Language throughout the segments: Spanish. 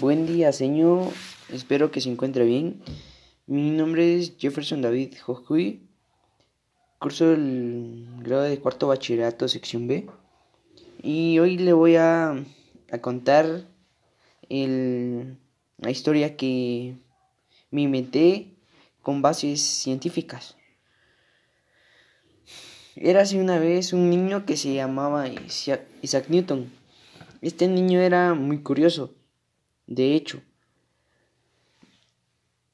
Buen día, señor. Espero que se encuentre bien. Mi nombre es Jefferson David Jojuy. Curso el grado de cuarto bachillerato, sección B. Y hoy le voy a, a contar la historia que me inventé con bases científicas. Era así una vez un niño que se llamaba Isaac Newton. Este niño era muy curioso de hecho,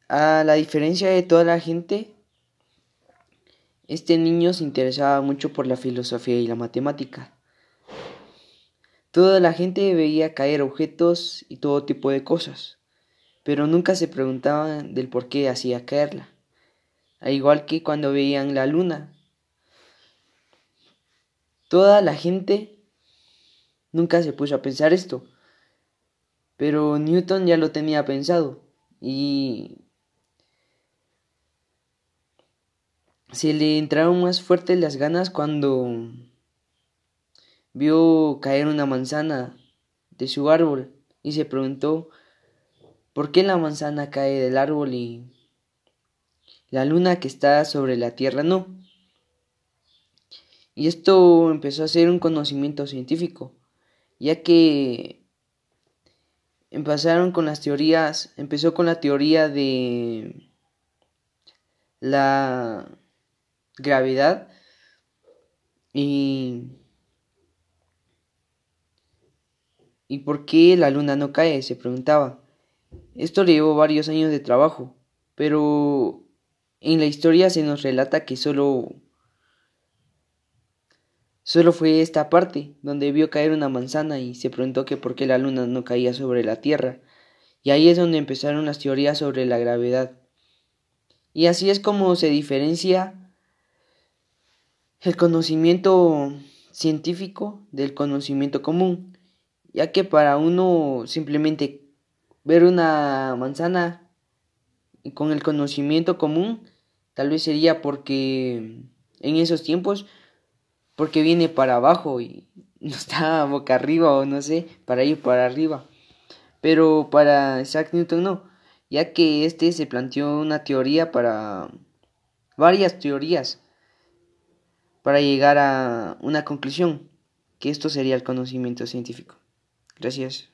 a la diferencia de toda la gente, este niño se interesaba mucho por la filosofía y la matemática. Toda la gente veía caer objetos y todo tipo de cosas, pero nunca se preguntaban del por qué hacía caerla, al igual que cuando veían la luna. Toda la gente nunca se puso a pensar esto, pero Newton ya lo tenía pensado y se le entraron más fuertes las ganas cuando vio caer una manzana de su árbol y se preguntó por qué la manzana cae del árbol y la luna que está sobre la tierra no. Y esto empezó a ser un conocimiento científico, ya que empezaron con las teorías, empezó con la teoría de la gravedad y ¿Y por qué la luna no cae? se preguntaba. Esto le llevó varios años de trabajo, pero en la historia se nos relata que solo Solo fue esta parte donde vio caer una manzana y se preguntó que por qué la luna no caía sobre la Tierra. Y ahí es donde empezaron las teorías sobre la gravedad. Y así es como se diferencia el conocimiento científico del conocimiento común, ya que para uno simplemente ver una manzana con el conocimiento común tal vez sería porque en esos tiempos porque viene para abajo y no está boca arriba o no sé, para ir para arriba. Pero para Isaac Newton no, ya que este se planteó una teoría para varias teorías para llegar a una conclusión, que esto sería el conocimiento científico. Gracias.